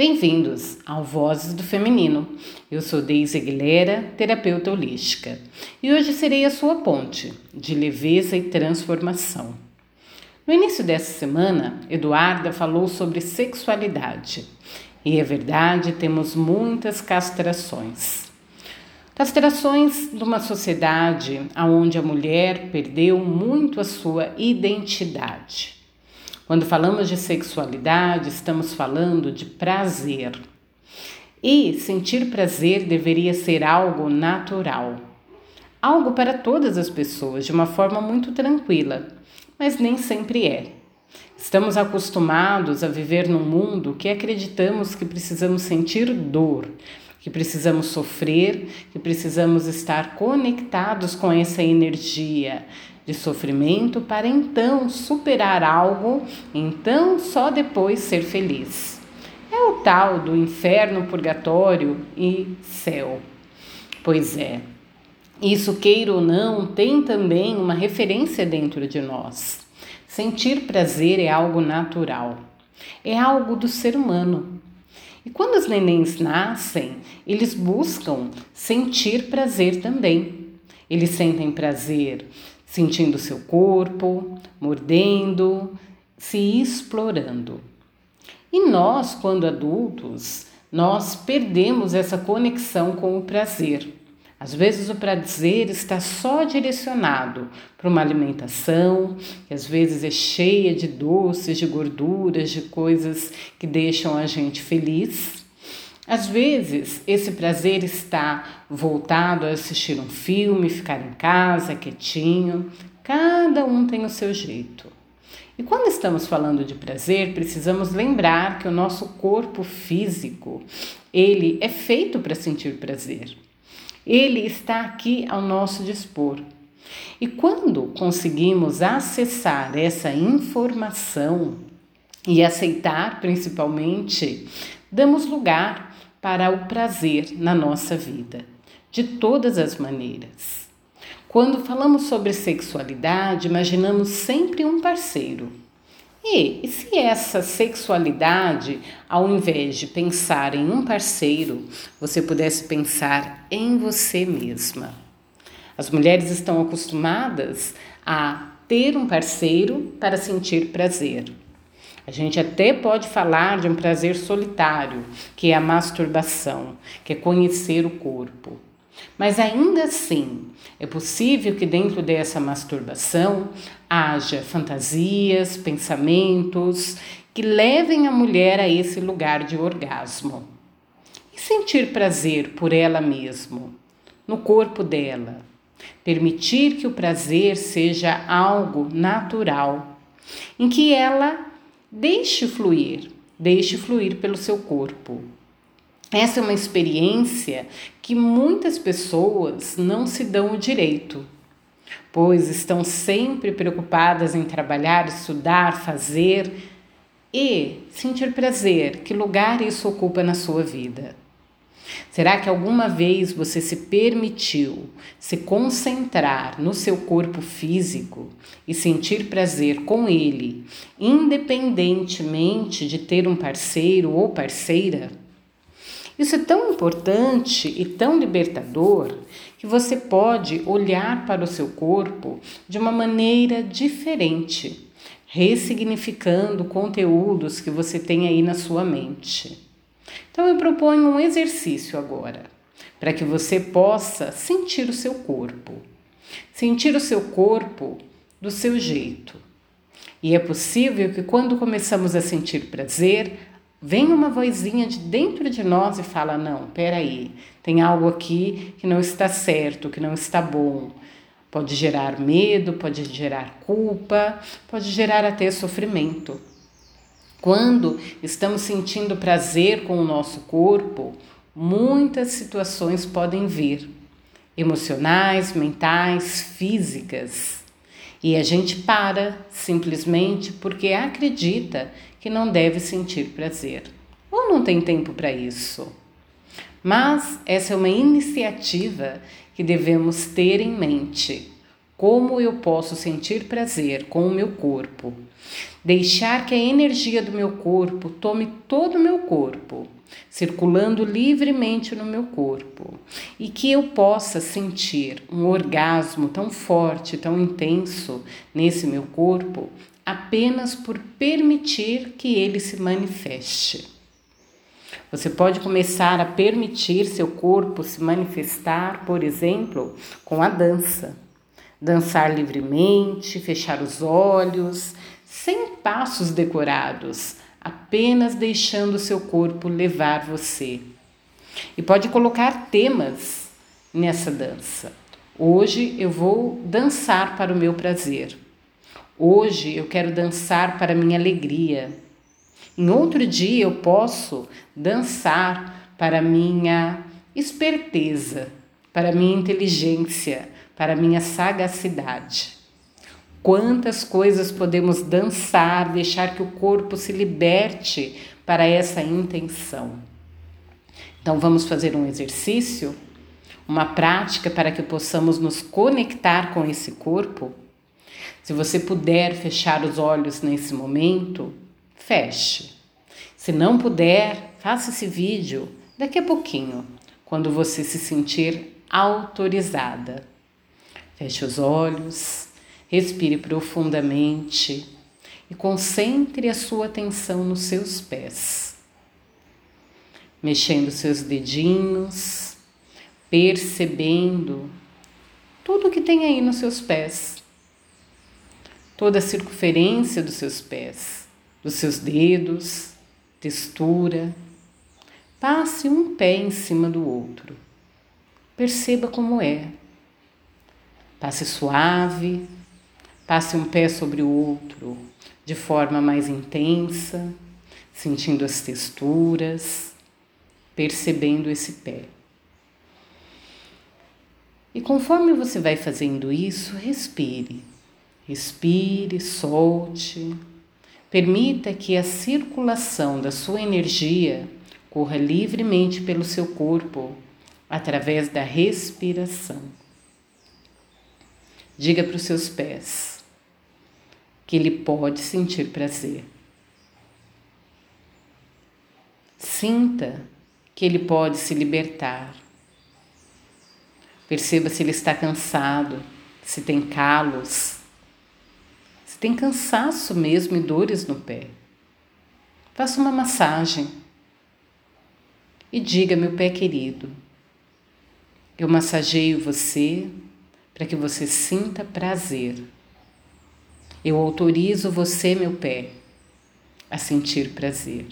Bem-vindos ao Vozes do Feminino. Eu sou Deise Aguilera, terapeuta holística, e hoje serei a sua ponte de leveza e transformação. No início dessa semana, Eduarda falou sobre sexualidade. E é verdade, temos muitas castrações. Castrações de uma sociedade onde a mulher perdeu muito a sua identidade. Quando falamos de sexualidade, estamos falando de prazer. E sentir prazer deveria ser algo natural. Algo para todas as pessoas, de uma forma muito tranquila, mas nem sempre é. Estamos acostumados a viver num mundo que acreditamos que precisamos sentir dor, que precisamos sofrer, que precisamos estar conectados com essa energia, de sofrimento para então superar algo, então só depois ser feliz. É o tal do inferno, purgatório e céu. Pois é, isso queira ou não, tem também uma referência dentro de nós. Sentir prazer é algo natural, é algo do ser humano. E quando os nenéns nascem, eles buscam sentir prazer também. Eles sentem prazer sentindo seu corpo, mordendo, se explorando. E nós, quando adultos, nós perdemos essa conexão com o prazer. Às vezes o prazer está só direcionado para uma alimentação, que às vezes é cheia de doces, de gorduras, de coisas que deixam a gente feliz. Às vezes, esse prazer está voltado a assistir um filme, ficar em casa, quietinho. Cada um tem o seu jeito. E quando estamos falando de prazer, precisamos lembrar que o nosso corpo físico, ele é feito para sentir prazer. Ele está aqui ao nosso dispor. E quando conseguimos acessar essa informação e aceitar principalmente, damos lugar para o prazer na nossa vida, de todas as maneiras. Quando falamos sobre sexualidade, imaginamos sempre um parceiro. E, e se essa sexualidade, ao invés de pensar em um parceiro, você pudesse pensar em você mesma? As mulheres estão acostumadas a ter um parceiro para sentir prazer. A gente até pode falar de um prazer solitário, que é a masturbação, que é conhecer o corpo. Mas ainda assim, é possível que dentro dessa masturbação haja fantasias, pensamentos que levem a mulher a esse lugar de orgasmo. E sentir prazer por ela mesma, no corpo dela. Permitir que o prazer seja algo natural, em que ela Deixe fluir, deixe fluir pelo seu corpo. Essa é uma experiência que muitas pessoas não se dão o direito, pois estão sempre preocupadas em trabalhar, estudar, fazer e sentir prazer. Que lugar isso ocupa na sua vida? Será que alguma vez você se permitiu se concentrar no seu corpo físico e sentir prazer com ele, independentemente de ter um parceiro ou parceira? Isso é tão importante e tão libertador que você pode olhar para o seu corpo de uma maneira diferente, ressignificando conteúdos que você tem aí na sua mente. Então eu proponho um exercício agora, para que você possa sentir o seu corpo. Sentir o seu corpo do seu jeito. E é possível que quando começamos a sentir prazer, venha uma vozinha de dentro de nós e fala: "Não, peraí, tem algo aqui que não está certo, que não está bom". Pode gerar medo, pode gerar culpa, pode gerar até sofrimento. Quando estamos sentindo prazer com o nosso corpo, muitas situações podem vir, emocionais, mentais, físicas. E a gente para simplesmente porque acredita que não deve sentir prazer ou não tem tempo para isso. Mas essa é uma iniciativa que devemos ter em mente. Como eu posso sentir prazer com o meu corpo? Deixar que a energia do meu corpo tome todo o meu corpo, circulando livremente no meu corpo, e que eu possa sentir um orgasmo tão forte, tão intenso nesse meu corpo, apenas por permitir que ele se manifeste. Você pode começar a permitir seu corpo se manifestar, por exemplo, com a dança. Dançar livremente, fechar os olhos, sem passos decorados, apenas deixando seu corpo levar você. E pode colocar temas nessa dança. Hoje eu vou dançar para o meu prazer. Hoje eu quero dançar para a minha alegria. Em outro dia eu posso dançar para minha esperteza, para minha inteligência, para minha sagacidade. Quantas coisas podemos dançar, deixar que o corpo se liberte para essa intenção. Então vamos fazer um exercício, uma prática para que possamos nos conectar com esse corpo. Se você puder fechar os olhos nesse momento, feche. Se não puder, faça esse vídeo daqui a pouquinho, quando você se sentir autorizada. Feche os olhos. Respire profundamente e concentre a sua atenção nos seus pés, mexendo seus dedinhos, percebendo tudo que tem aí nos seus pés, toda a circunferência dos seus pés, dos seus dedos, textura. Passe um pé em cima do outro. Perceba como é. Passe suave, Passe um pé sobre o outro de forma mais intensa, sentindo as texturas, percebendo esse pé. E conforme você vai fazendo isso, respire. Respire, solte. Permita que a circulação da sua energia corra livremente pelo seu corpo através da respiração. Diga para os seus pés: que ele pode sentir prazer. Sinta que ele pode se libertar. Perceba se ele está cansado, se tem calos, se tem cansaço mesmo e dores no pé. Faça uma massagem e diga, meu pé querido, eu massageio você para que você sinta prazer. Eu autorizo você, meu pé, a sentir prazer.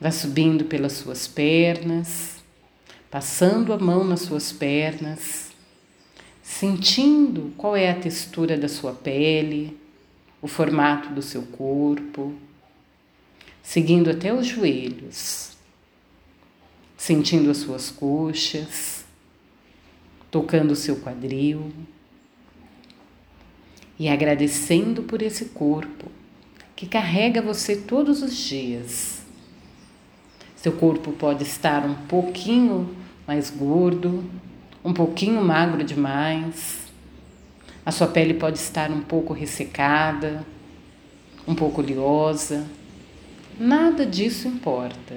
Vá subindo pelas suas pernas, passando a mão nas suas pernas, sentindo qual é a textura da sua pele, o formato do seu corpo, seguindo até os joelhos, sentindo as suas coxas, tocando o seu quadril e agradecendo por esse corpo que carrega você todos os dias. Seu corpo pode estar um pouquinho mais gordo, um pouquinho magro demais. A sua pele pode estar um pouco ressecada, um pouco oleosa. Nada disso importa.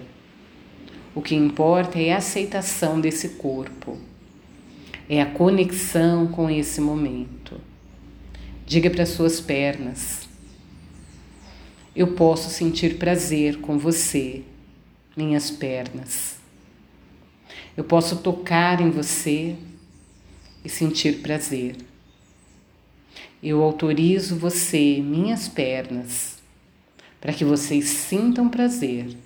O que importa é a aceitação desse corpo, é a conexão com esse momento. Diga para suas pernas: Eu posso sentir prazer com você, minhas pernas. Eu posso tocar em você e sentir prazer. Eu autorizo você, minhas pernas, para que vocês sintam prazer,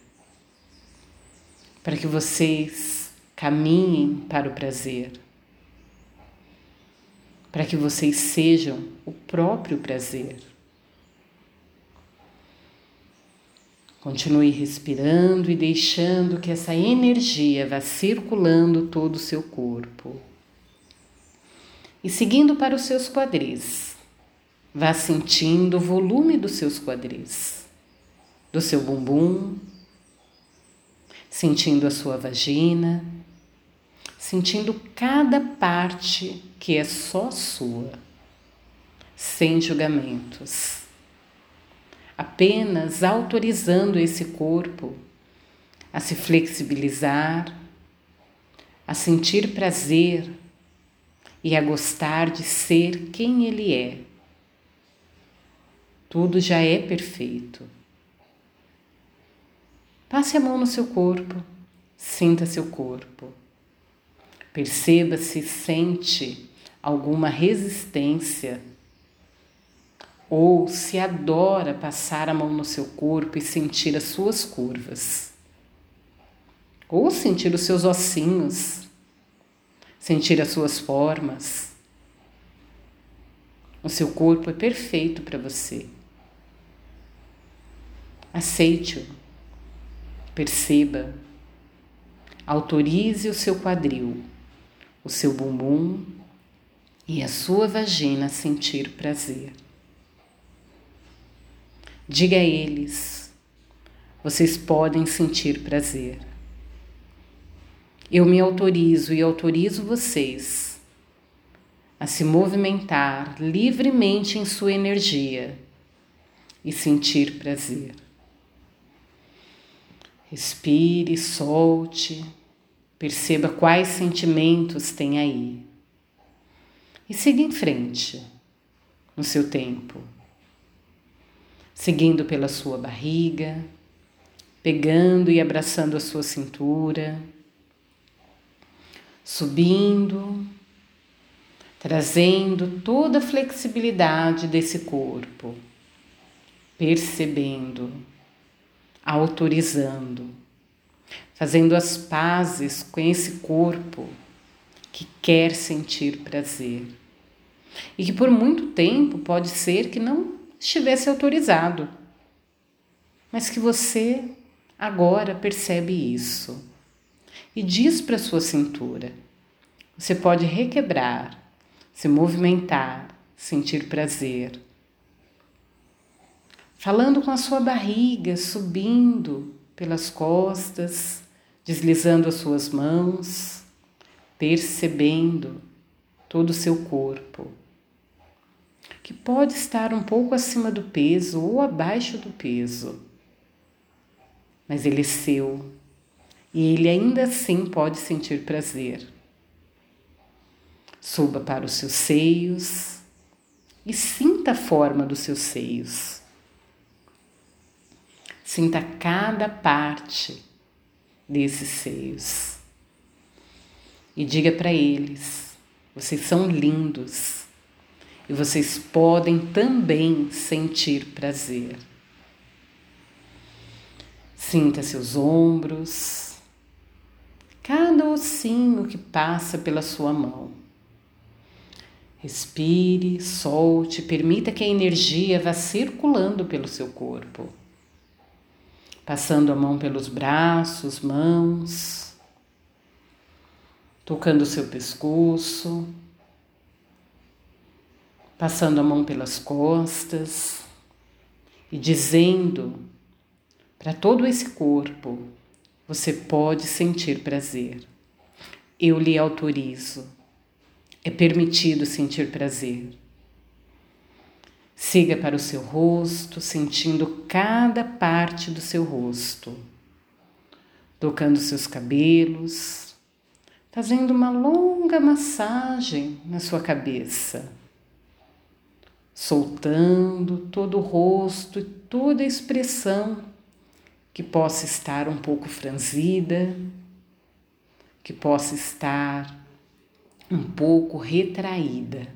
para que vocês caminhem para o prazer para que vocês sejam o próprio prazer. Continue respirando e deixando que essa energia vá circulando todo o seu corpo. E seguindo para os seus quadris, vá sentindo o volume dos seus quadris, do seu bumbum, sentindo a sua vagina, sentindo cada parte que é só sua, sem julgamentos. apenas autorizando esse corpo a se flexibilizar, a sentir prazer e a gostar de ser quem ele é. Tudo já é perfeito. Passe a mão no seu corpo, sinta seu corpo. Perceba se sente alguma resistência ou se adora passar a mão no seu corpo e sentir as suas curvas, ou sentir os seus ossinhos, sentir as suas formas. O seu corpo é perfeito para você. Aceite-o, perceba, autorize o seu quadril, o seu bumbum e a sua vagina sentir prazer. Diga a eles: vocês podem sentir prazer. Eu me autorizo e autorizo vocês a se movimentar livremente em sua energia e sentir prazer. Respire, solte, perceba quais sentimentos tem aí. E siga em frente no seu tempo seguindo pela sua barriga, pegando e abraçando a sua cintura, subindo, trazendo toda a flexibilidade desse corpo, percebendo, autorizando, fazendo as pazes com esse corpo que quer sentir prazer e que por muito tempo pode ser que não estivesse autorizado. Mas que você agora percebe isso e diz para sua cintura: você pode requebrar, se movimentar, sentir prazer. Falando com a sua barriga, subindo pelas costas, deslizando as suas mãos, percebendo todo o seu corpo que pode estar um pouco acima do peso ou abaixo do peso. Mas ele é seu e ele ainda assim pode sentir prazer. Suba para os seus seios e sinta a forma dos seus seios. Sinta cada parte desses seios e diga para eles: vocês são lindos e vocês podem também sentir prazer. Sinta seus ombros, cada ossinho que passa pela sua mão. Respire, solte, permita que a energia vá circulando pelo seu corpo, passando a mão pelos braços, mãos, tocando o seu pescoço passando a mão pelas costas e dizendo para todo esse corpo: você pode sentir prazer. Eu lhe autorizo. É permitido sentir prazer. Siga para o seu rosto, sentindo cada parte do seu rosto, tocando seus cabelos, fazendo uma longa massagem na sua cabeça soltando todo o rosto e toda a expressão que possa estar um pouco franzida, que possa estar um pouco retraída.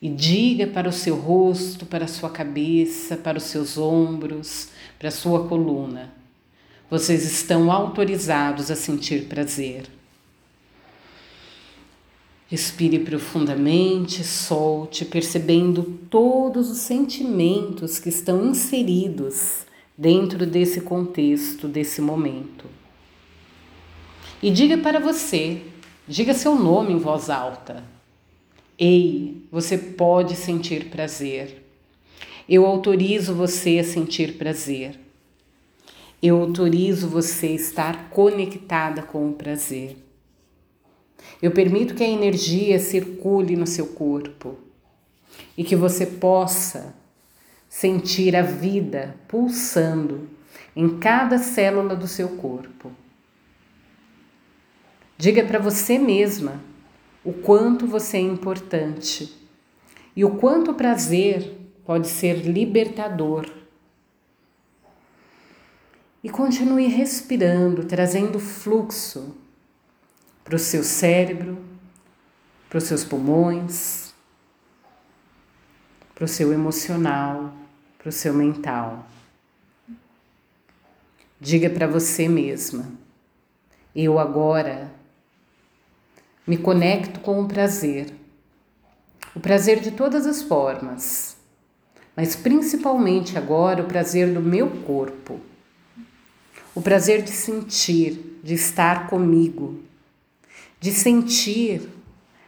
E diga para o seu rosto, para a sua cabeça, para os seus ombros, para a sua coluna: vocês estão autorizados a sentir prazer. Respire profundamente, solte, percebendo todos os sentimentos que estão inseridos dentro desse contexto, desse momento. E diga para você, diga seu nome em voz alta. Ei, você pode sentir prazer. Eu autorizo você a sentir prazer. Eu autorizo você a estar conectada com o prazer. Eu permito que a energia circule no seu corpo e que você possa sentir a vida pulsando em cada célula do seu corpo. Diga para você mesma o quanto você é importante e o quanto o prazer pode ser libertador. E continue respirando, trazendo fluxo para o seu cérebro, para os seus pulmões, para o seu emocional, para o seu mental. Diga para você mesma: eu agora me conecto com o prazer, o prazer de todas as formas, mas principalmente agora o prazer do meu corpo, o prazer de sentir, de estar comigo, de sentir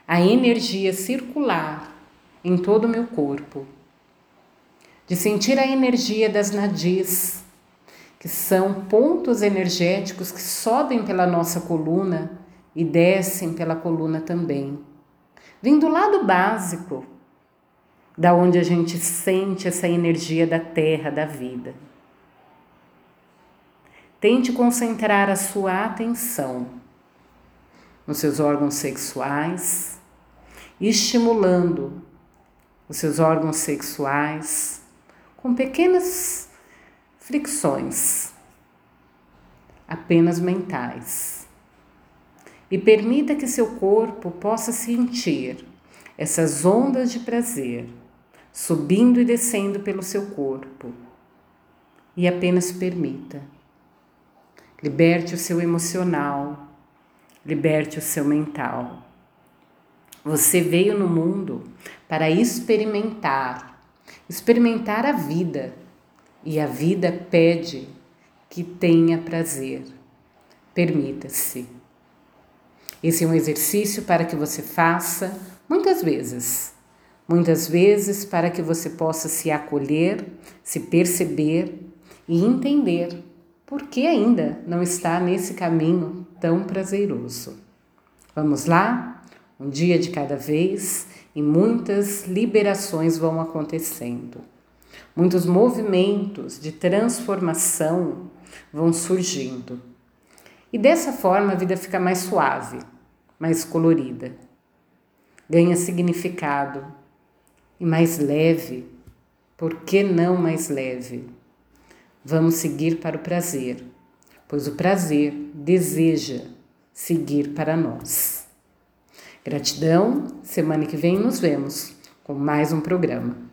a energia circular em todo o meu corpo, de sentir a energia das nadis, que são pontos energéticos que sobem pela nossa coluna e descem pela coluna também. Vem do lado básico, da onde a gente sente essa energia da terra, da vida. Tente concentrar a sua atenção nos seus órgãos sexuais, estimulando os seus órgãos sexuais com pequenas fricções, apenas mentais e permita que seu corpo possa sentir essas ondas de prazer subindo e descendo pelo seu corpo. E apenas permita. Liberte o seu emocional, liberte o seu mental. Você veio no mundo para experimentar, experimentar a vida, e a vida pede que tenha prazer. Permita-se. Esse é um exercício para que você faça muitas vezes. Muitas vezes para que você possa se acolher, se perceber e entender por que ainda não está nesse caminho tão prazeroso. Vamos lá? Um dia de cada vez e muitas liberações vão acontecendo. Muitos movimentos de transformação vão surgindo. E dessa forma a vida fica mais suave, mais colorida, ganha significado e mais leve. Por que não mais leve? Vamos seguir para o prazer, pois o prazer deseja seguir para nós. Gratidão, semana que vem nos vemos com mais um programa.